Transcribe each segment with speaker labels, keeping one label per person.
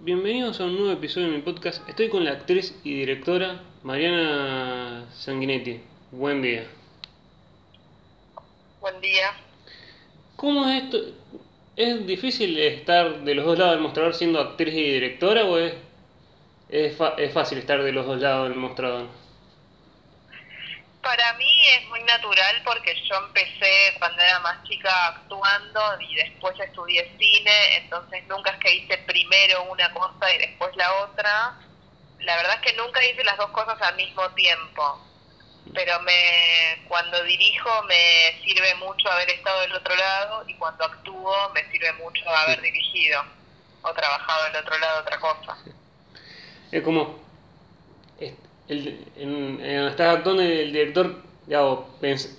Speaker 1: bienvenidos a un nuevo episodio de mi podcast. Estoy con la actriz y directora Mariana Sanguinetti. Buen día.
Speaker 2: Buen día.
Speaker 1: ¿Cómo es esto? ¿Es difícil estar de los dos lados del mostrador siendo actriz y directora o es, es, fa- es fácil estar de los dos lados del mostrador?
Speaker 2: Para mí es muy natural porque yo empecé cuando era más chica actuando y después estudié cine, entonces nunca es que hice primero una cosa y después la otra. La verdad es que nunca hice las dos cosas al mismo tiempo. Pero me cuando dirijo me sirve mucho haber estado del otro lado y cuando actúo me sirve mucho haber dirigido o trabajado del otro lado otra cosa.
Speaker 1: Es como. El, en, en- estás actuando el director. O pens-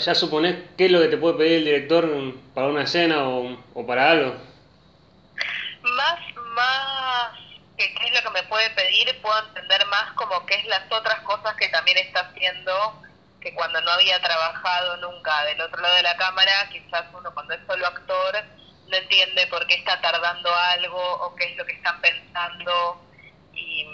Speaker 1: ya suponés qué es lo que te puede pedir el director para una escena o, o para algo.
Speaker 2: más más que qué es lo que me puede pedir puedo entender más como qué es las otras cosas que también está haciendo que cuando no había trabajado nunca del otro lado de la cámara quizás uno cuando es solo actor no entiende por qué está tardando algo o qué es lo que están pensando y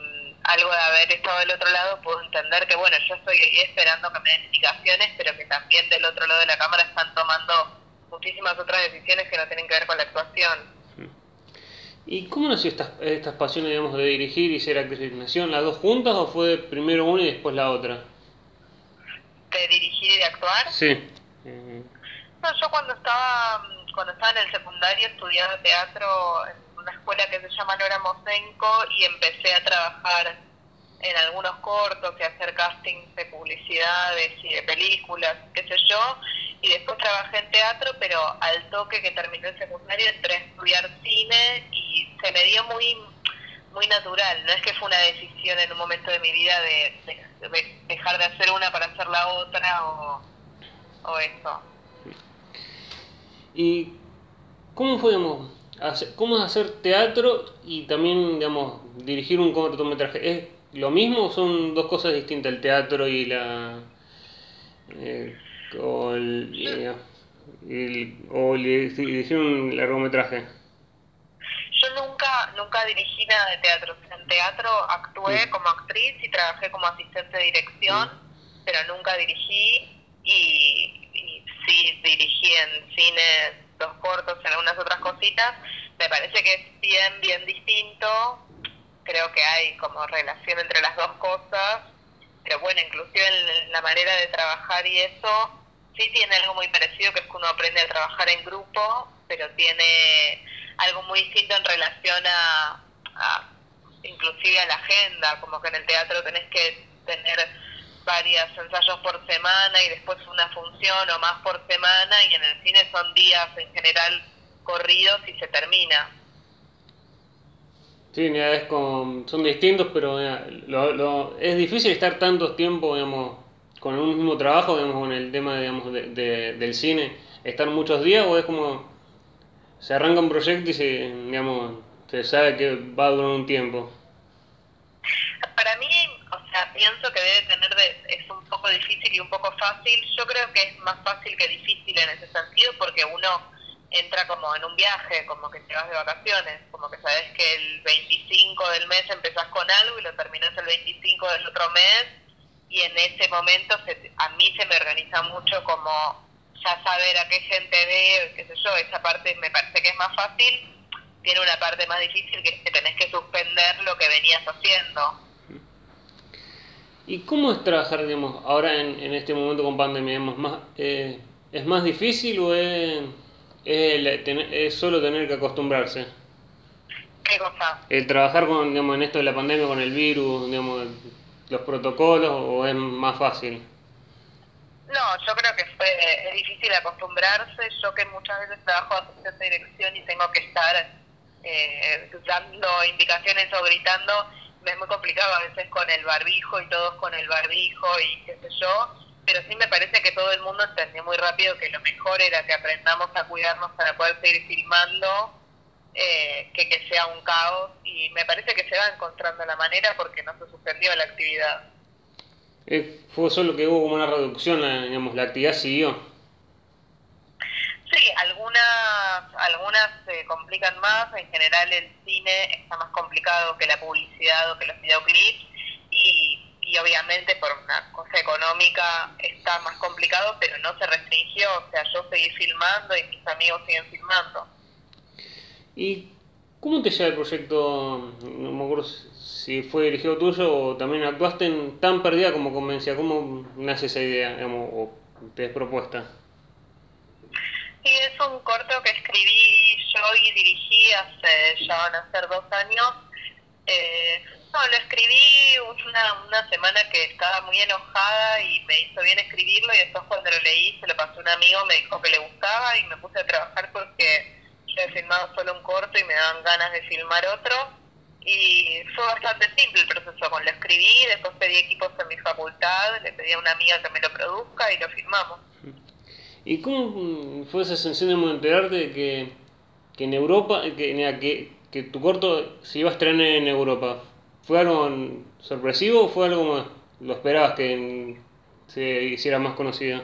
Speaker 2: algo de haber estado del otro lado puedo entender que bueno yo estoy ahí esperando que me den indicaciones pero que también del otro lado de la cámara están tomando muchísimas otras decisiones que no tienen que ver con la actuación
Speaker 1: ¿Y cómo nació estas, estas pasiones, digamos, de dirigir y ser actriz? ¿Nacieron las dos juntas o fue primero una y después la otra?
Speaker 2: de dirigir y de actuar.
Speaker 1: Sí. Eh,
Speaker 2: No, yo cuando estaba cuando estaba en el secundario estudiaba teatro en una escuela que se llama Nora Mosenko y empecé a trabajar en algunos cortos y hacer castings de publicidades y de películas, qué sé yo, y después trabajé en teatro, pero al toque que terminé el secundario entré a estudiar cine y se me dio muy muy natural, no es que fue una decisión en un momento de mi vida de, de- de dejar de hacer una para hacer la otra o, o eso.
Speaker 1: ¿Y cómo fue, cómo es hacer teatro y también, digamos, dirigir un cortometraje? ¿Es lo mismo o son dos cosas distintas el teatro y la... eh, o el, eh, el- o el dirigir un largometraje?
Speaker 2: Yo nunca nunca dirigí nada de teatro. En teatro actué
Speaker 1: Sí.
Speaker 2: como actriz y trabajé como asistente de dirección, pero nunca dirigí y, y sí dirigí en cine dos cortos, en algunas otras cositas. Me parece que es bien, bien distinto. Creo que hay como relación entre las dos cosas, pero bueno, inclusive en la manera de trabajar y eso, sí tiene algo muy parecido, que es que uno aprende a trabajar en grupo, pero tiene algo muy distinto en relación a, a inclusive a la agenda, como que en el teatro tenés que tener varios ensayos por semana y después una función o más por semana y en el cine son días en general corridos y se termina.
Speaker 1: Sí, mira, es como, son distintos, pero lo, lo- es difícil estar tanto tiempo, digamos, con un mismo trabajo, digamos, con el tema, digamos, de, de- del cine, estar muchos días o es como, se arranca un proyecto y se, digamos, se sabe que va a durar un tiempo.
Speaker 2: Para mí, o sea, pienso que debe tener de, es un poco difícil y un poco fácil. Yo creo que es más fácil que difícil en ese sentido porque uno entra como en un viaje, como que te vas de vacaciones, como que sabes que el 25 del mes empezás con algo y lo terminas el 25 del otro mes y en ese momento se- a mí se me organiza mucho como ya saber a qué gente ve, qué sé yo, esa parte me parece que es más fácil, tiene una parte más difícil que es que tenés que suspender lo que venías haciendo.
Speaker 1: ¿Y cómo es trabajar, digamos, ahora en, en este momento con pandemia? Digamos, más, eh, ¿Es más difícil o es, es, es solo tener que acostumbrarse?
Speaker 2: ¿Qué cosa?
Speaker 1: El trabajar con, digamos, en esto de la pandemia, con el virus, digamos, los protocolos, o es más fácil?
Speaker 2: No, yo creo que fue es difícil acostumbrarse. Yo que muchas veces trabajo de dirección y tengo que estar eh, dando indicaciones o gritando, es muy complicado a veces con el barbijo y todos con el barbijo y qué sé yo. Pero sí me parece que todo el mundo entendió muy rápido que lo mejor era que aprendamos a cuidarnos para poder seguir filmando, eh, que que sea un caos. Y me parece que se va encontrando la manera porque no se suspendió la actividad.
Speaker 1: Eh, fue solo que hubo como una reducción, la, digamos, la actividad siguió.
Speaker 2: Sí, algunas, algunas se complican más. En general el cine está más complicado que la publicidad o que los videoclips y, y obviamente por una cosa económica está más complicado, pero no se restringió. O sea, yo seguí filmando y mis amigos siguen filmando.
Speaker 1: ¿Y cómo te llega el proyecto? No me acuerdo si fue dirigido tuyo o también actuaste en Tan Perdida como Convencia. ¿Cómo nace esa idea digamos, o te es propuesta?
Speaker 2: Sí, es un corto que escribí yo y dirigí hace, ya van a ser dos años. Eh, no, lo escribí una, una semana que estaba muy enojada y me hizo bien escribirlo y después cuando lo leí se lo pasó un amigo, me dijo que le gustaba y me puse a trabajar porque yo he filmado solo un corto y me daban ganas de filmar otro. Y fue bastante simple el proceso, con lo escribí, después pedí equipos en mi facultad, le pedí a una amiga que me lo produzca y lo filmamos.
Speaker 1: ¿Y cómo fue esa sensación de enterarte de que, que en Europa, que, que, que tu corto se iba a estrenar en Europa? ¿Fue algo sorpresivo o fue algo más, lo esperabas que se hiciera más conocida?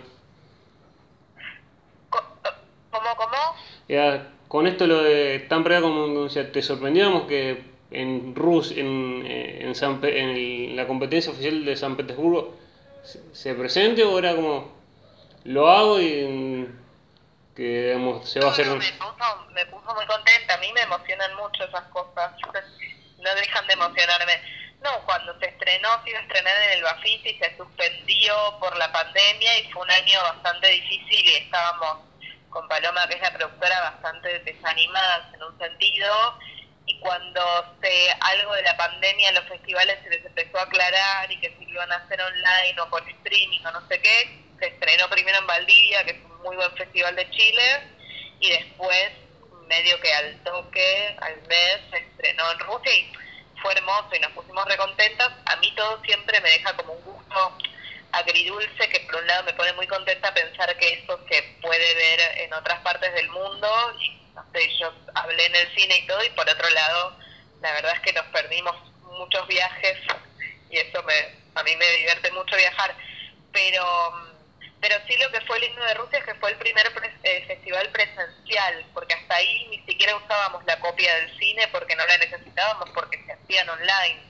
Speaker 2: ¿Cómo, cómo?
Speaker 1: Ya, con esto lo de tan pregado como te sorprendíamos que en Rus, en, en, en la competencia oficial de San Petersburgo, se presente o era como lo hago y que se va a hacer...
Speaker 2: me, puso, me puso muy contenta, a mí me emocionan mucho esas cosas, no dejan de emocionarme. No, cuando se estrenó, se iba a estrenar en el Bafisi, se suspendió por la pandemia y fue un año bastante difícil y estábamos con Paloma, que es la productora, bastante desanimadas en un sentido. Y cuando se, algo de la pandemia en los festivales se les empezó a aclarar y que si lo iban a hacer online o por streaming o no sé qué, se estrenó primero en Valdivia, que es un muy buen festival de Chile, y después, medio que al toque, al mes, se estrenó en Rusia y fue hermoso y nos pusimos recontentas. A mí todo siempre me deja como un gusto agridulce que por un lado me pone muy contenta pensar que eso se puede ver en otras partes del mundo y yo hablé en el cine y todo y por otro lado la verdad es que nos perdimos muchos viajes y eso me a mí me divierte mucho viajar pero pero sí lo que fue lindo de Rusia es que fue el primer eh, festival presencial, porque hasta ahí ni siquiera usábamos la copia del cine porque no la necesitábamos, porque se hacían online.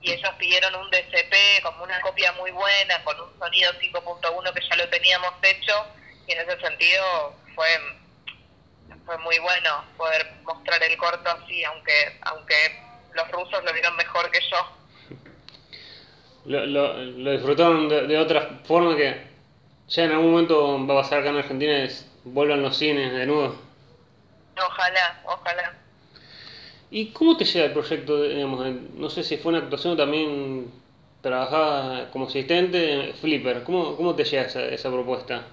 Speaker 2: Y ellos pidieron un DCP como una copia muy buena, con un sonido 5.1 que ya lo teníamos hecho, y en ese sentido fue fue muy bueno poder mostrar el corto así, aunque aunque los rusos lo vieron mejor que yo.
Speaker 1: Lo, lo, disfrutaron de, de otra forma que ya en algún momento va a pasar acá en Argentina y vuelvan los cines de nuevo.
Speaker 2: Ojalá, ojalá.
Speaker 1: ¿Y cómo te llega el proyecto? Digamos, no sé si fue una actuación también trabajaba como asistente, Flipper. ¿Cómo, cómo te llega esa, esa propuesta?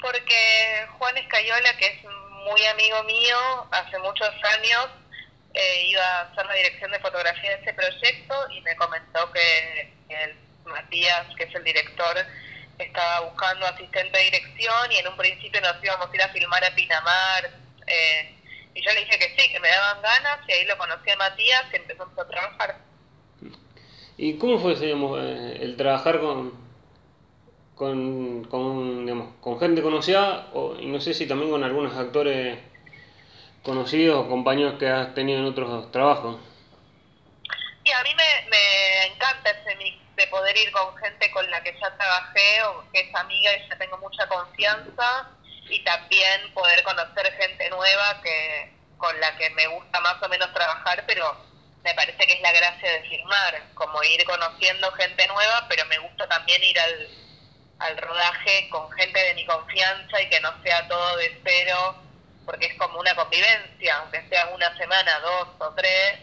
Speaker 2: Porque Juan Escayola, que es muy amigo mío, hace muchos años eh, iba a hacer la dirección de fotografía de ese proyecto y me comentó que el Matías, que es el director, estaba buscando asistente de dirección y en un principio nos íbamos a ir a filmar a Pinamar. Eh, y yo le dije que sí, que me daban ganas y ahí lo conocí a Matías y empezamos a trabajar.
Speaker 1: ¿Y cómo fue digamos, eh, el trabajar con, con, con, digamos, con gente conocida o, y no sé si también con algunos actores conocidos o compañeros que has tenido en otros trabajos?
Speaker 2: Y a mí me, me encanta ese mix de poder ir con gente con la que ya trabajé o que es amiga y ya tengo mucha confianza y también poder conocer gente nueva que con la que me gusta más o menos trabajar, pero me parece que es la gracia de filmar, como ir conociendo gente nueva, pero me gusta también ir al, al rodaje con gente de mi confianza y que no sea todo de cero, porque es como una convivencia, aunque sea una semana, dos o tres,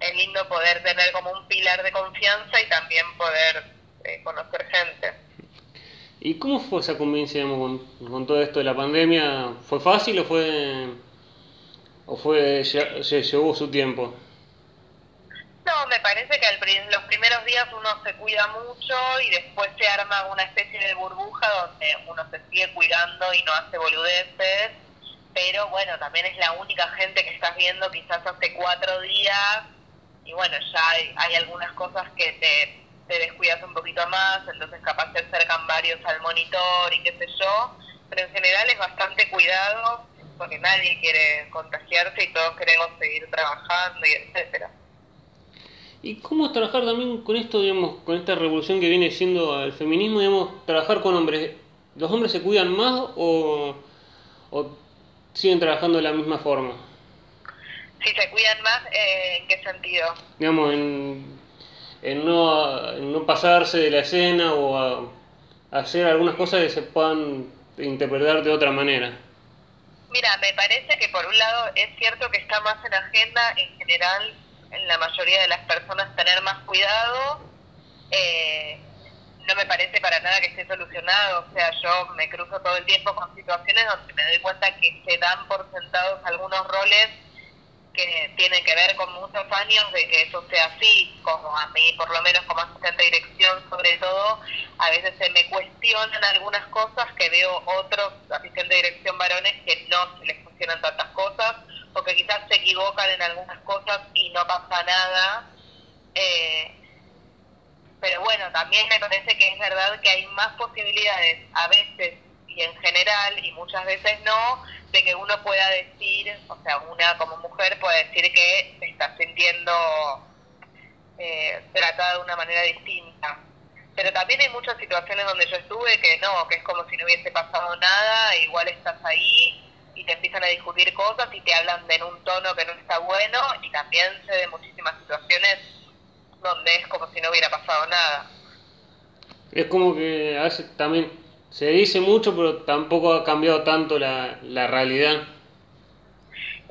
Speaker 2: es lindo poder tener como un pilar de confianza y también poder eh, conocer gente.
Speaker 1: ¿Y cómo fue esa convivencia con, con, todo esto de la pandemia? ¿Fue fácil o fue o fue se llevó su tiempo?
Speaker 2: No, me parece que al, los primeros días uno se cuida mucho y después se arma una especie de burbuja donde uno se sigue cuidando y no hace boludeces, pero bueno, también es la única gente que estás viendo quizás hace cuatro días y bueno, ya hay, algunas cosas que te, te, descuidas un poquito más, entonces capaz se acercan varios al monitor y qué sé yo, pero en general es bastante cuidado porque nadie quiere contagiarse y todos queremos seguir trabajando y etcétera.
Speaker 1: ¿Y cómo es trabajar también con esto, digamos, con esta revolución que viene siendo el feminismo, digamos, trabajar con hombres? ¿Los hombres se cuidan más o, o siguen trabajando de la misma forma?
Speaker 2: Si se cuidan más, eh, ¿en qué sentido?
Speaker 1: Digamos, en, en, no, en no pasarse de la escena o a, hacer algunas cosas que se puedan interpretar de otra manera.
Speaker 2: Mira, me parece que por un lado es cierto que está más en agenda en general en la mayoría de las personas tener más cuidado. Eh, no me parece para nada que esté solucionado, o sea, yo me cruzo todo el tiempo con situaciones donde me doy cuenta que se dan por sentados algunos roles que tienen que ver con muchos años de que eso sea así, como a mí, por lo menos como asistente de dirección, sobre todo, a veces se me cuestionan algunas cosas que veo otros asistentes de dirección varones que no se les funcionan tantas cosas, o que quizás se equivocan en algunas cosas y no pasa nada. Eh, pero bueno, también me parece que es verdad que hay más posibilidades a veces y en general, y muchas veces no, de que uno pueda decir, o sea, una como mujer puede decir que se está sintiendo eh, tratada de una manera distinta. Pero también hay muchas situaciones donde yo estuve que no, que es como si no hubiese pasado nada, igual estás ahí y te empiezan a discutir cosas y te hablan en un tono que no está bueno y también se de muchísimas situaciones donde es como si no hubiera pasado nada.
Speaker 1: Es como que a también se dice mucho, pero tampoco ha cambiado tanto la, la realidad.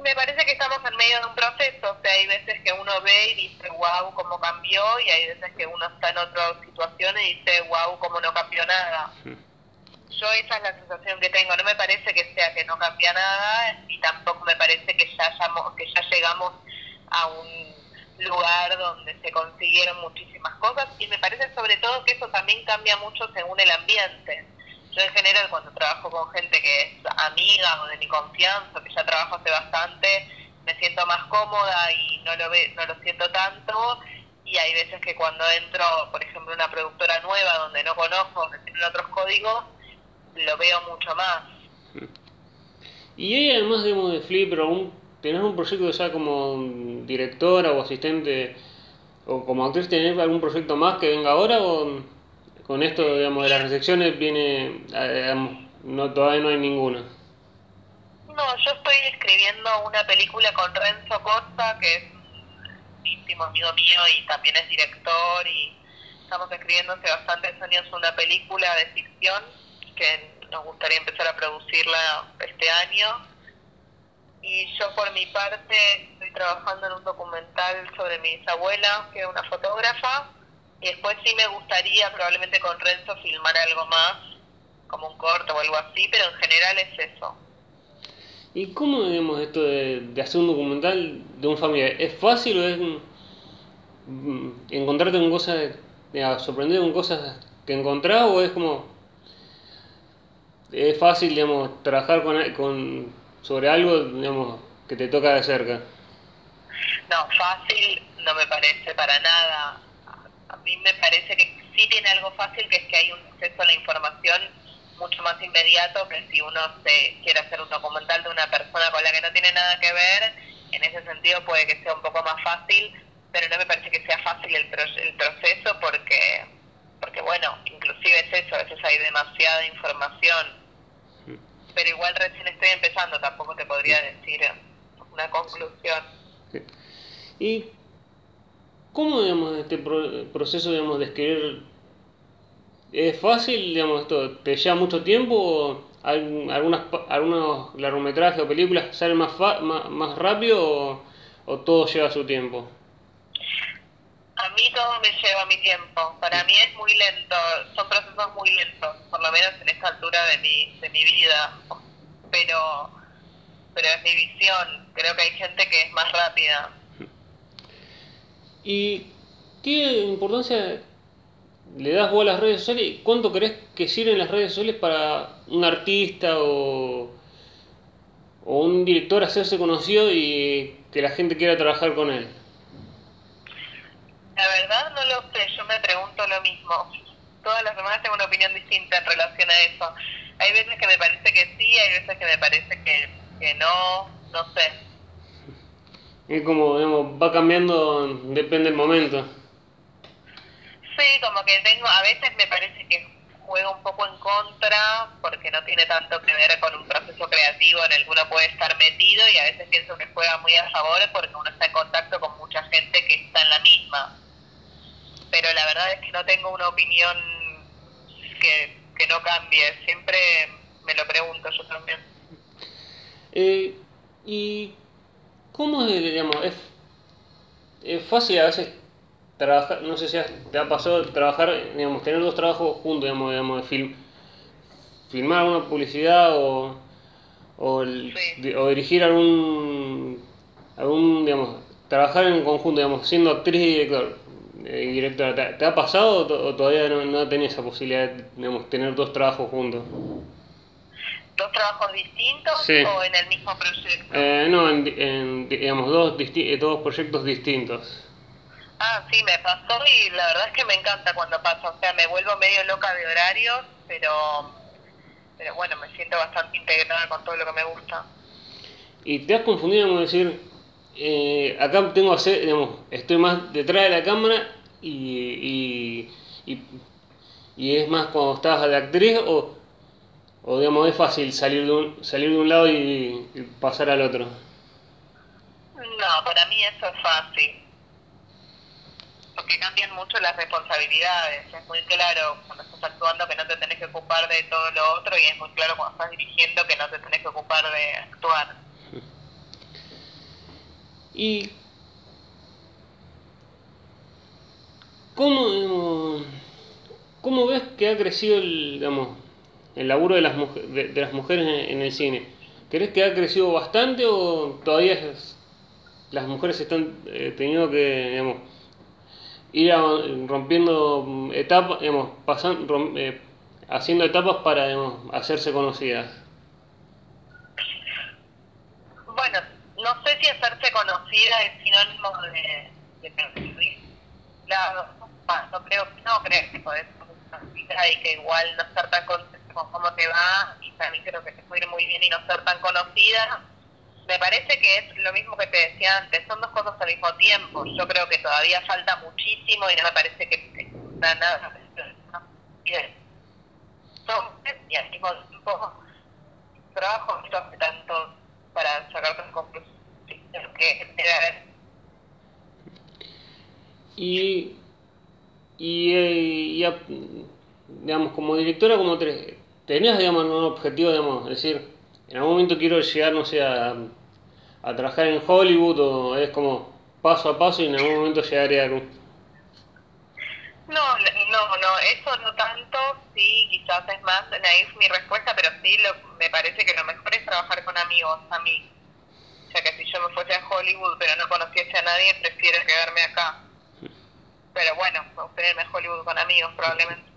Speaker 2: Me parece que estamos en medio de un proceso, o sea, hay veces que uno ve y dice, wow, cómo cambió, y hay veces que uno está en otra situación y dice, wow, cómo no cambió nada. Yo esa es la sensación que tengo, no me parece que sea que no cambia nada, y tampoco me parece que ya, que ya llegamos a un lugar donde se consiguieron muchísimas cosas, y me parece sobre todo que eso también cambia mucho según el ambiente yo en general cuando trabajo con gente que es amiga o de mi confianza, que ya trabajo hace bastante, me siento más cómoda y no lo ve, no lo siento tanto y hay veces que cuando entro, por ejemplo, una productora nueva donde no conozco, donde tienen otros códigos, lo veo mucho más.
Speaker 1: Y hay además digamos, de Flip, un, ¿tenés un proyecto ya como directora o asistente o como actriz, ¿tenés algún proyecto más que venga ahora o...? Con esto, digamos, de las recepciones viene, no, todavía no hay ninguna.
Speaker 2: No, yo estoy escribiendo una película con Renzo Costa, que es un íntimo amigo mío y también es director, y estamos escribiendo hace bastantes años una película de ficción que nos gustaría empezar a producirla este año. Y yo por mi parte estoy trabajando en un documental sobre mi bisabuela, que es una fotógrafa, y después sí me gustaría, probablemente con Renzo, filmar algo más, como un corto o algo así, pero en general es eso.
Speaker 1: ¿Y cómo, digamos, esto de, hacer un documental de un familiar? ¿Es fácil o es mm, encontrarte con cosas, digamos, sorprender con cosas que encontrás o es como... Es fácil, digamos, trabajar con, con, sobre algo, digamos, que te toca de cerca?
Speaker 2: No, fácil no me parece para nada a mí me parece que sí tiene algo fácil, que es que hay un acceso a la información mucho más inmediato que si uno se quiere hacer un documental de una persona con la que no tiene nada que ver, en ese sentido puede que sea un poco más fácil, pero no me parece que sea fácil el, el proceso porque, porque bueno, inclusive es eso, a veces hay demasiada información, pero igual recién estoy empezando, tampoco te podría decir una conclusión.
Speaker 1: ¿Y ¿Cómo, digamos, este proceso, digamos, de escribir es fácil, digamos, esto te lleva mucho tiempo o algunas algunos largometrajes o películas salen más más, rápido o, todo lleva su tiempo?
Speaker 2: A mí todo me lleva mi tiempo. Para mí es muy lento, son procesos muy lentos, por lo menos en esta altura de mi, de mi vida. Pero, pero es mi visión. Creo que hay gente que es más rápida.
Speaker 1: ¿Y qué importancia le das vos a las redes sociales? y ¿Cuánto crees que sirven las redes sociales para un artista o, o un director hacerse conocido y que la gente quiera trabajar con él?
Speaker 2: La verdad no lo sé, yo me pregunto lo mismo. Todas las semanas tengo una opinión distinta en relación a eso. hay veces que me parece que sí, hay veces que me parece que, que no, no sé.
Speaker 1: Es como, digamos, va cambiando, depende del momento.
Speaker 2: Sí, como que tengo, a veces me parece que juega un poco en contra porque no tiene tanto que ver con un proceso creativo en el que uno puede estar metido y a veces pienso que juega muy a favor porque uno está en contacto con mucha gente que está en la misma. Pero la verdad es que no tengo una opinión que, que no cambie, siempre me lo pregunto yo también.
Speaker 1: Eh, ¿Y cómo es, digamos, es, es fácil a veces trabajar, no sé si te ha pasado trabajar, digamos, tener dos trabajos juntos, digamos, digamos de film, filmar alguna publicidad o, o, el-
Speaker 2: Sí.
Speaker 1: di- o dirigir algún, algún, digamos, trabajar en conjunto, digamos, siendo actriz y director, eh, directora, ¿te, te ha pasado o todavía no, no tenés esa posibilidad de, digamos, tener dos trabajos juntos?
Speaker 2: ¿Dos trabajos distintos
Speaker 1: Sí.
Speaker 2: o en el mismo proyecto?
Speaker 1: Eh, no, en, di- en, di- digamos, dos, disti- eh, dos proyectos distintos.
Speaker 2: Ah, sí, me pasó y la verdad es que me encanta cuando pasa. O sea, me vuelvo medio loca de horarios, pero, pero bueno, me siento bastante integrada con todo lo que me gusta.
Speaker 1: Y te has confundido, como decir, eh, acá tengo hacer, digamos, estoy más detrás de la cámara y, y, y, y es más cuando estabas de actriz o, o digamos, es fácil salir de un, salir de un lado y, y pasar al otro.
Speaker 2: No, para mí eso es fácil. Porque cambian mucho las responsabilidades. Es muy claro cuando estás actuando que no te tenés que ocupar de todo lo otro y es muy claro cuando estás dirigiendo que no te tenés que ocupar de actuar.
Speaker 1: ¿Y cómo, digamos, cómo ves que ha crecido el, digamos, el laburo de las, de, de las mujeres en, el cine? ¿Crees que ha crecido bastante o todavía las mujeres están eh, teniendo que digamos, ir rompiendo mm, etapas, eh, haciendo etapas para digamos, hacerse conocidas?
Speaker 2: Bueno, no sé si hacerse conocida es sinónimo de, de. Claro, no, no creo, no creo que podés que igual no ser tan cómo te va, y también creo que te puede ir muy bien y no ser tan conocida. Me parece que es lo mismo que te decía antes, son dos cosas al mismo tiempo. Yo creo que todavía falta muchísimo y no me parece que nada. Y al mismo tiempo trabajo tanto para sacar tus conclusiones que.
Speaker 1: Y, y, eh, y digamos, como directora, como te, tenías, digamos, un objetivo, digamos, es decir, en algún momento quiero llegar, no sé, a, a trabajar en Hollywood o es como paso a paso y en algún momento llegaré a algún...
Speaker 2: No, no, no, eso no tanto, sí, quizás es más naif mi respuesta, pero sí, lo, me parece que lo mejor es trabajar con amigos, a mí. O sea que si yo me fuese a Hollywood pero no conociese a nadie, prefiero quedarme acá. Pero bueno, me gustaría irme a Hollywood con amigos probablemente.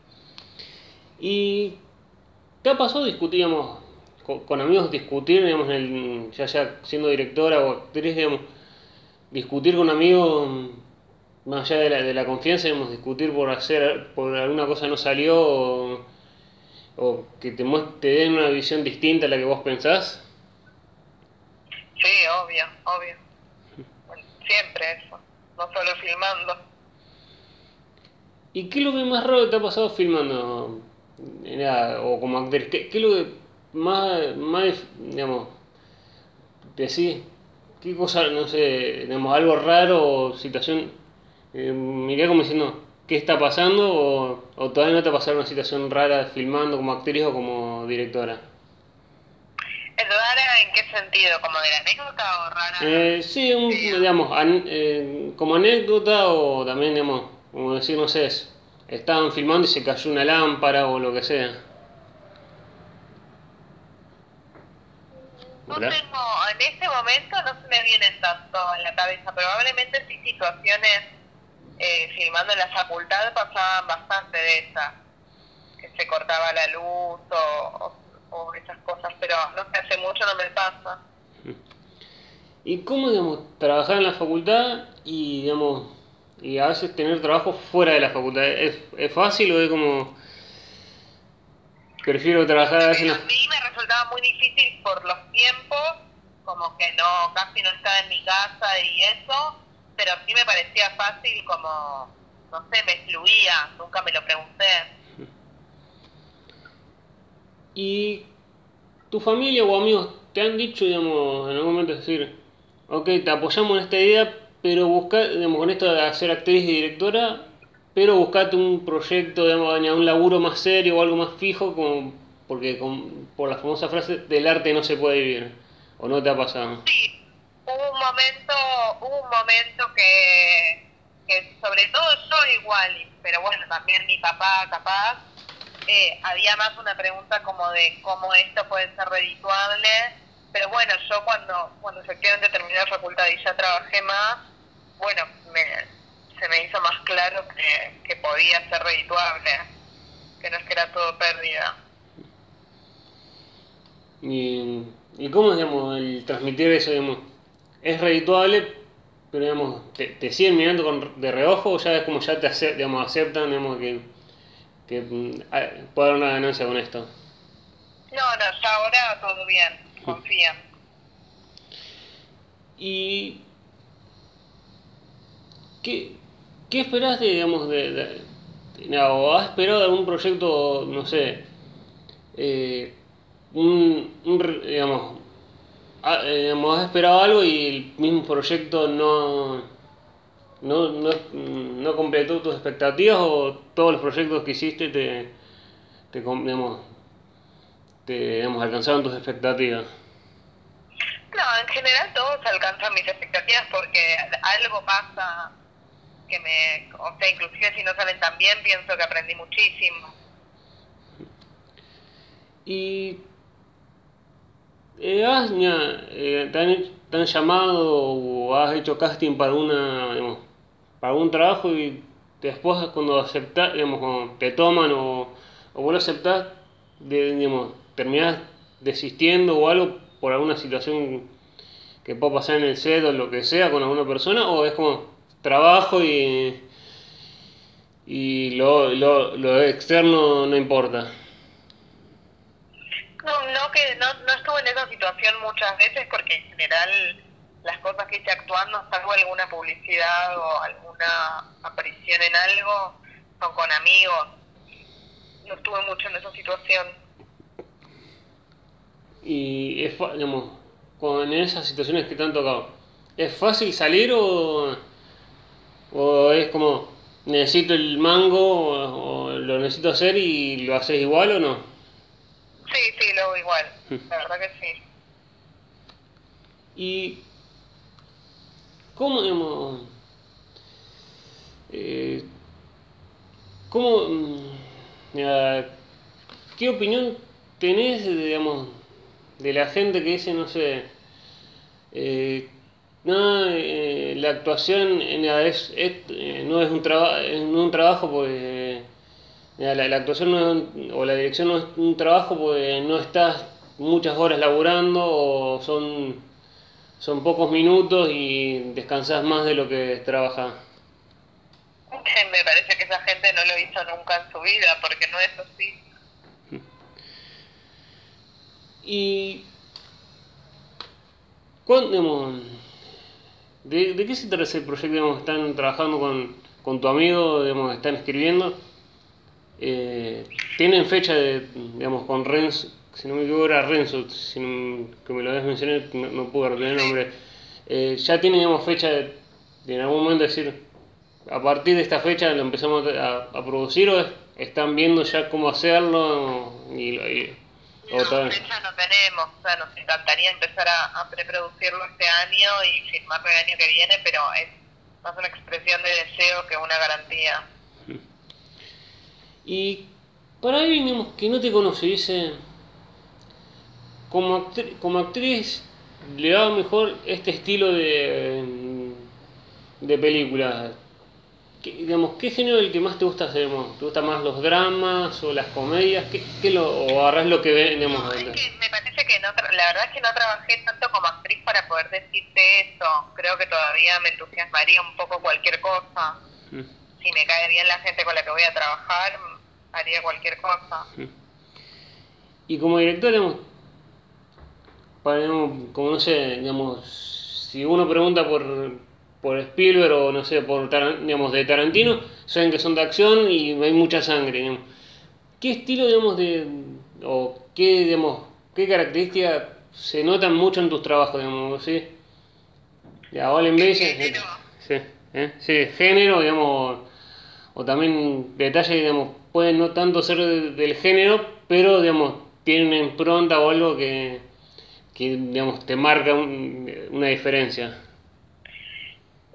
Speaker 1: Y ¿te ha pasado discutir, digamos, con, con amigos, discutir, digamos, en el- ya sea siendo directora o actriz, digamos, discutir con amigos, más allá de la, de la confianza, digamos, discutir por hacer, por alguna cosa no salió o, o que te, te den una visión distinta a la que vos pensás?
Speaker 2: Sí, obvio, obvio. Siempre eso, no solo filmando.
Speaker 1: ¿Y qué es lo que más raro te ha pasado filmando? Nada, o como actriz, ¿qué, qué es lo que más, más digamos, decís? ¿Qué cosa, no sé, digamos, algo raro o situación? Eh, miré como diciendo, ¿qué está pasando? O, o todavía no te ha pasado una situación rara filmando como actriz o como directora?
Speaker 2: ¿Es rara en qué sentido? ¿Como de la anécdota o rara?
Speaker 1: Eh, sí, un, digamos, an- eh, como anécdota o también, digamos, como decir, no sé, es- estaban filmando y se cayó una lámpara o lo que sea.
Speaker 2: No tengo, en este momento no se me vienen tanto en la cabeza. Probablemente sí situaciones eh, filmando en la facultad pasaban bastante de esas. Que se cortaba la luz o, o, o esas cosas, pero no sé, hace mucho no me pasa.
Speaker 1: ¿Y cómo, digamos, trabajar en la facultad y, digamos, y a veces tener trabajo fuera de la facultad? ¿Es, es fácil o es como... prefiero trabajar
Speaker 2: a mí me resultaba muy difícil por los tiempos, como que no, casi no estaba en mi casa y eso, pero sí me parecía fácil como, no sé, me fluía, nunca me lo pregunté.
Speaker 1: ¿Y tu familia o amigos te han dicho, digamos, en algún momento decir, ok, te apoyamos en esta idea, pero busca, digamos, con esto de ser actriz y directora, pero buscate un proyecto, digamos, un laburo más serio o algo más fijo, como porque con, por la famosa frase, del arte no se puede vivir, ¿o no te ha pasado?
Speaker 2: Sí, hubo un momento, hubo un momento que, que sobre todo yo igual, pero bueno, también mi papá capaz, eh, había más una pregunta como de cómo esto puede ser redituable, pero bueno, yo cuando, cuando efectivamente terminé la facultad y ya trabajé más, bueno, se me hizo más claro que, que podía ser redituable, que no es que era todo pérdida.
Speaker 1: ¿Y, y cómo, digamos, el transmitir eso, digamos, es redituable, pero, digamos, te, te siguen mirando con, de reojo o ya es como ya te digamos, aceptan, digamos, que que mm, pueda haber una ganancia con esto.
Speaker 2: No, no, ya ahora todo bien, confía.
Speaker 1: ¿Y qué, qué esperás de, digamos, de, o has esperado algún proyecto, no sé, eh, un, digamos, eh, digamos, has esperado algo y el mismo proyecto no no, no, no completó tus expectativas o todos los proyectos que hiciste te, te, digamos, te alcanzaron tus expectativas?
Speaker 2: No, en general todos alcanzan mis expectativas porque algo pasa que me, o sea, inclusive si no salen tan bien, pienso que aprendí muchísimo.
Speaker 1: Y eh, has, eh, te, han, te, han, llamado o has hecho casting para una, para un trabajo y después cuando aceptas, digamos, cuando te toman o, o vos lo aceptás, digamos, terminás desistiendo o algo por alguna situación que pueda pasar en el set o lo que sea con alguna persona, o es como trabajo y, y lo, lo, lo externo no importa.
Speaker 2: No, no que no, no estuve en esa situación muchas veces porque en general las cosas que hice actuando, salvo alguna publicidad o alguna aparición en algo, son con amigos. No estuve mucho en esa situación.
Speaker 1: Y es, digamos, con esas situaciones que te han tocado, ¿es fácil salir o, o es como necesito el mango o, lo necesito hacer y lo haces igual o no?
Speaker 2: Sí, sí, lo hago igual, la verdad que sí.
Speaker 1: Y ¿Cómo, digamos, eh, cómo, mm, qué opinión tenés, digamos, de la gente que dice, no sé, eh, no, eh, la actuación es, no es un, trabajo no un trabajo, pues la, la, actuación no es o la dirección no es un trabajo, pues no estás muchas horas laburando o son son pocos minutos y descansas más de lo que trabajas.
Speaker 2: Me parece que esa gente no lo hizo nunca en su vida, porque no es así.
Speaker 1: Y... ¿Cuándo, de, ¿De qué se trata el proyecto? Digamos, ¿Están trabajando con, con tu amigo? Digamos, ¿Están escribiendo? Eh, ¿Tienen fecha de, digamos, con Renzo, si no me equivoco era Renzo, si que me lo habías mencionado, no, no pude retener el nombre, eh, ya tiene digamos, fecha de, en algún momento decir, a partir de esta fecha lo empezamos a, producir o están viendo ya cómo hacerlo y,
Speaker 2: no, fecha no tenemos, o sea, nos encantaría empezar a, a preproducirlo este año y firmarlo el año que viene, pero es más una expresión de deseo que una garantía.
Speaker 1: Y para alguien digamos, que no te conoce, dice, como, actriz, como actriz le va mejor este estilo de, de película. ¿Qué, digamos, ¿Qué género es el que más te gusta hacer? ¿Te gustan más los dramas o las comedias? ¿Qué, qué lo, ¿O agarras lo que ves?
Speaker 2: No, es que me parece que no, la verdad es que no trabajé tanto como actriz para poder decirte eso. Creo que todavía me entusiasmaría un poco cualquier cosa. Mm. Si me cae bien la gente con la que voy a trabajar, haría cualquier cosa. Mm.
Speaker 1: Y como director, digamos, para, digamos, como no sé, digamos, si uno pregunta por, por Spielberg o no sé, por digamos, de Tarantino, saben que son de acción y hay mucha sangre, digamos. ¿Qué estilo, digamos, de, o qué, digamos, qué características se notan mucho en tus trabajos, digamos, sí? Ya, Base,
Speaker 2: género?
Speaker 1: sí, ¿eh? sí, género, digamos, o también detalles, digamos, pueden no tanto ser de- del género, pero, digamos, tienen una impronta o algo que, que digamos, te marca un- una diferencia.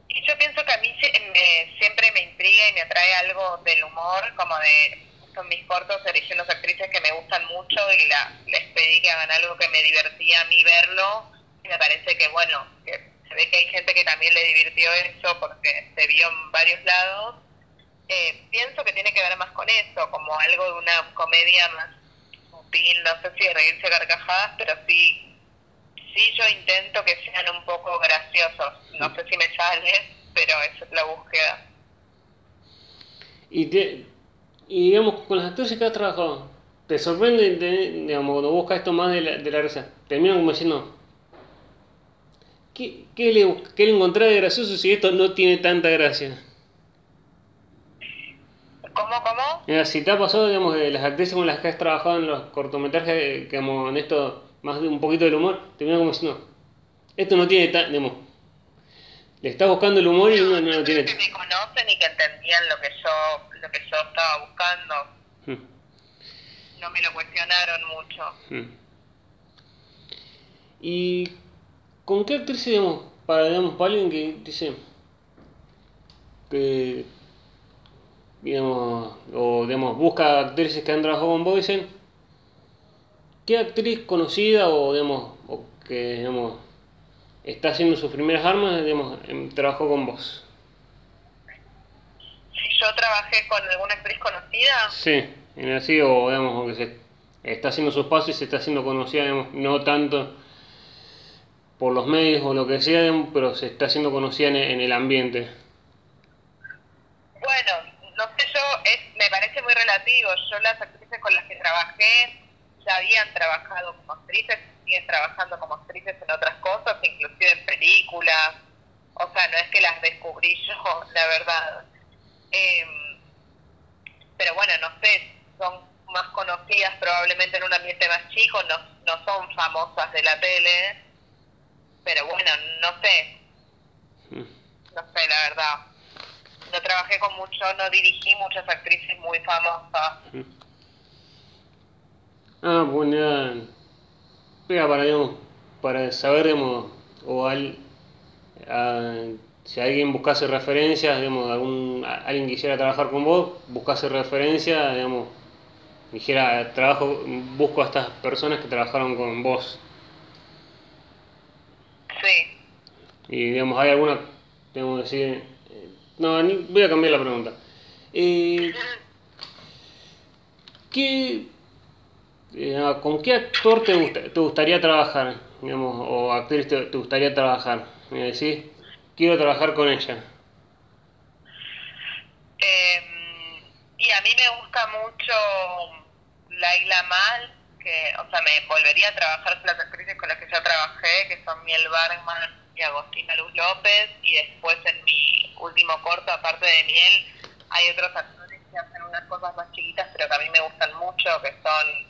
Speaker 2: Y yo pienso que a mí se- me- siempre me intriga y me atrae algo del humor, como de, son mis cortos, elegí unas actrices que me gustan mucho y la, les pedí que hagan algo que me divertía a mí verlo. Y me parece que, bueno, que se ve que hay gente que también le divirtió eso porque se vio en varios lados. Eh, pienso que tiene que ver más con eso, como algo de una comedia más sutil, no sé si de reírse carcajadas, pero sí Sí, yo intento que sean un poco graciosos. No sé si me sale, pero esa es la búsqueda.
Speaker 1: Y, te, y digamos, con las actrices que has trabajado, ¿te sorprende, te- digamos, cuando buscas esto más de la, de la risa? Terminan como diciendo, ¿qué, qué, le, ¿qué le encontrás de gracioso si esto no tiene tanta gracia?
Speaker 2: ¿Cómo, cómo?
Speaker 1: Mira, si te ha pasado, digamos, de las actrices con las que has trabajado en los cortometrajes, eh, digamos, en esto, más de un poquito del humor, terminan como diciendo, esto no tiene tan, digamos, le estás buscando el humor y no, no
Speaker 2: creo
Speaker 1: tiene.
Speaker 2: que me conocen y que entendían lo que yo lo que yo estaba buscando.
Speaker 1: Mm,
Speaker 2: No me lo cuestionaron mucho.
Speaker 1: mm. ¿Y con qué actriz, digamos, para, digamos, para alguien que dice que, digamos, o digamos, busca actrices que han trabajado con dicen, ¿qué actriz conocida o, digamos, o que, digamos, está haciendo sus primeras armas, digamos, em, trabajó con vos?
Speaker 2: Si yo trabajé con alguna actriz conocida,
Speaker 1: Sí, en así, o digamos, o que se está haciendo sus pasos y se está haciendo conocida, digamos, no tanto por los medios o lo que sea, digamos, pero se está haciendo conocida en, en el ambiente.
Speaker 2: bueno, no sé yo, es, me parece muy relativo. Yo las actrices con las que trabajé ya habían trabajado como actrices, siguen trabajando como actrices en otras cosas, inclusive en películas. O sea, no es que las descubrí yo, la verdad. Em, pero bueno, no sé, son más conocidas probablemente en un ambiente más chico, no, no son famosas de la tele, pero bueno, no sé,
Speaker 1: Mm.
Speaker 2: no sé la verdad. No trabajé con mucho, no dirigí muchas actrices muy famosas.
Speaker 1: Ah, bueno, pega para, digamos, para saber, digamos, o al, a- si alguien buscase referencias, digamos, algún, a- alguien quisiera trabajar con vos, buscase referencia, digamos, dijera, trabajo, busco a estas personas que trabajaron con vos.
Speaker 2: Sí.
Speaker 1: Y digamos, hay alguna, tengo que decir, eh, no, ni- voy a cambiar la pregunta. Eh, ¿qué, ¿Con qué actor te, gusta- te gustaría trabajar? O actriz te, gustaría trabajar? Me decís, quiero trabajar con ella.
Speaker 2: Eh, y a mí me gusta mucho Laila Mal, que, o sea, me volvería a trabajar con las actrices con las que ya trabajé, que son Miel Bergman y Agostina Luz López, y después en mi último corto, aparte de Miel, hay otros actores que hacen unas cosas más chiquitas, pero que a mí me gustan mucho, que son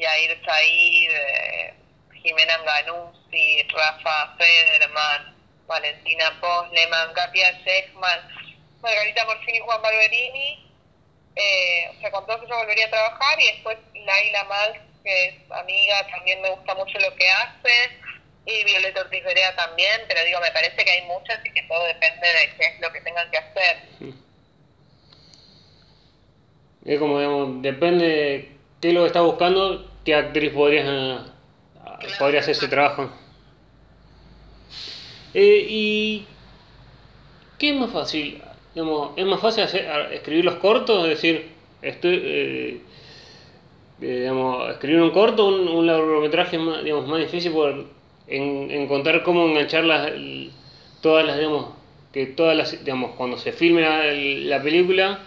Speaker 2: Yair Said, eh, Jimena Ganuzzi, Rafa Federman, Valentina Posleman, Katia Sheckman, Margarita Morfini y Juan Barberini. Eh, o sea, con todos ellos volvería a trabajar y después Laila Mal, que es amiga, también me gusta mucho lo que hace. Y Violeta Ortiz Berea también, pero digo, me parece que hay muchas y que todo depende de qué es lo que tengan que hacer.
Speaker 1: Es como, digamos, depende de qué es lo que estás buscando, qué actriz podrías, ah, ah, podría hacer ese trabajo. Eh, ¿Y qué es más fácil? Digamos, ¿Es más fácil hacer- a- escribir los cortos? Es decir, estoy, eh, eh, digamos, escribir un corto, un, un largometraje es más, digamos, más difícil por en- encontrar cómo enganchar las, el- todas las, digamos, que todas las, digamos, cuando se filme la, la película,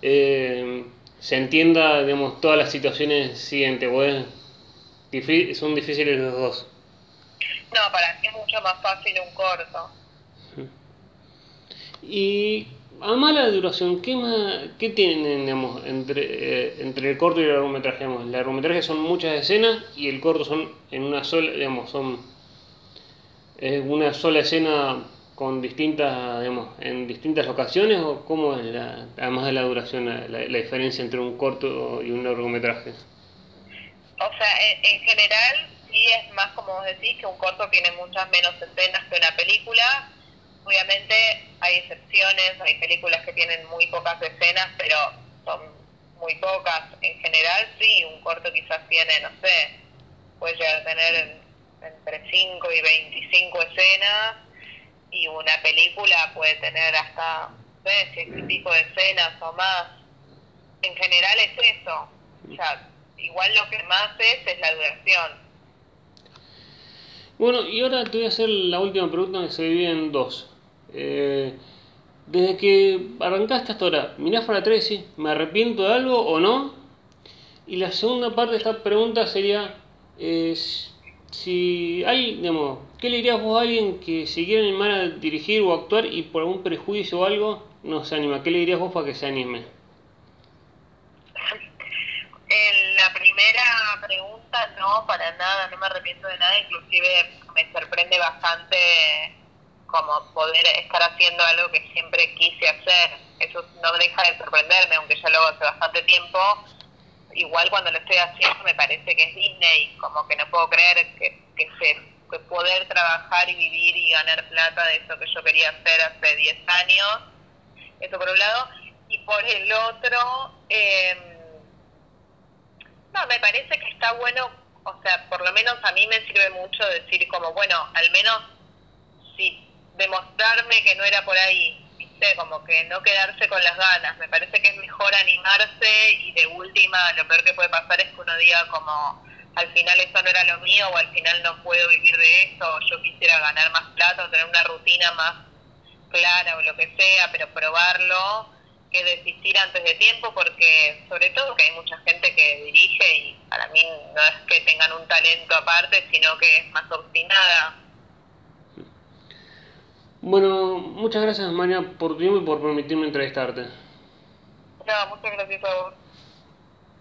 Speaker 1: eh, se entienda, digamos, todas las situaciones siguientes. Podés son difíciles los dos.
Speaker 2: No, para mí es mucho más fácil un corto.
Speaker 1: Y además la duración, ¿qué, más, qué tienen digamos, entre, eh, entre el corto y el largometraje? Digamos? El largometraje son muchas escenas y el corto son en una sola, digamos, son es una sola escena con distintas, digamos, en distintas ocasiones o cómo es la, además de la duración, la, diferencia entre un corto y un largometraje?
Speaker 2: O sea, en, general sí es más como vos decís que un corto tiene muchas menos escenas que una película. Obviamente hay excepciones, hay películas que tienen muy pocas escenas, pero son muy pocas. En general sí, un corto quizás tiene, no sé, puede llegar a tener entre 5 y 25 escenas y una película puede tener hasta, sé, y pico de escenas o más. En general es eso. O sea, igual lo que más es es la duración.
Speaker 1: Bueno, y ahora te voy a hacer la última pregunta que se divide en dos. Eh, desde que arrancaste hasta ahora, ¿mirás para atrás y ¿me arrepiento de algo o no? Y la segunda parte de esta pregunta sería, si hay, digamos, ¿qué le dirías vos a alguien que se quiere animar a dirigir o actuar y por algún prejuicio o algo no se anima? ¿Qué le dirías vos para que se anime?
Speaker 2: En la primera pregunta, no, para nada, no me arrepiento de nada, inclusive me sorprende bastante como poder estar haciendo algo que siempre quise hacer. Eso no deja de sorprenderme, aunque ya lo hago hace bastante tiempo igual cuando lo estoy haciendo me parece que es Disney, como que no puedo creer que, que, se, poder trabajar y vivir y ganar plata de eso que yo quería hacer hace 10 años, eso por un lado, y por el otro, eh, no, me parece que está bueno, o sea, por lo menos a mí me sirve mucho decir como, bueno, al menos sí, demostrarme que no era por ahí, como que no quedarse con las ganas. Me parece que es mejor animarse y de última lo peor que puede pasar es que uno diga como al final eso no era lo mío o al final no puedo vivir de esto o yo quisiera ganar más plata o tener una rutina más clara o lo que sea, pero probarlo que desistir antes de tiempo porque sobre todo que hay mucha gente que dirige y para mí no es que tengan un talento aparte, sino que es más obstinada
Speaker 1: bueno, muchas gracias María por tu tiempo y por permitirme entrevistarte.
Speaker 2: No, muchas gracias a vos.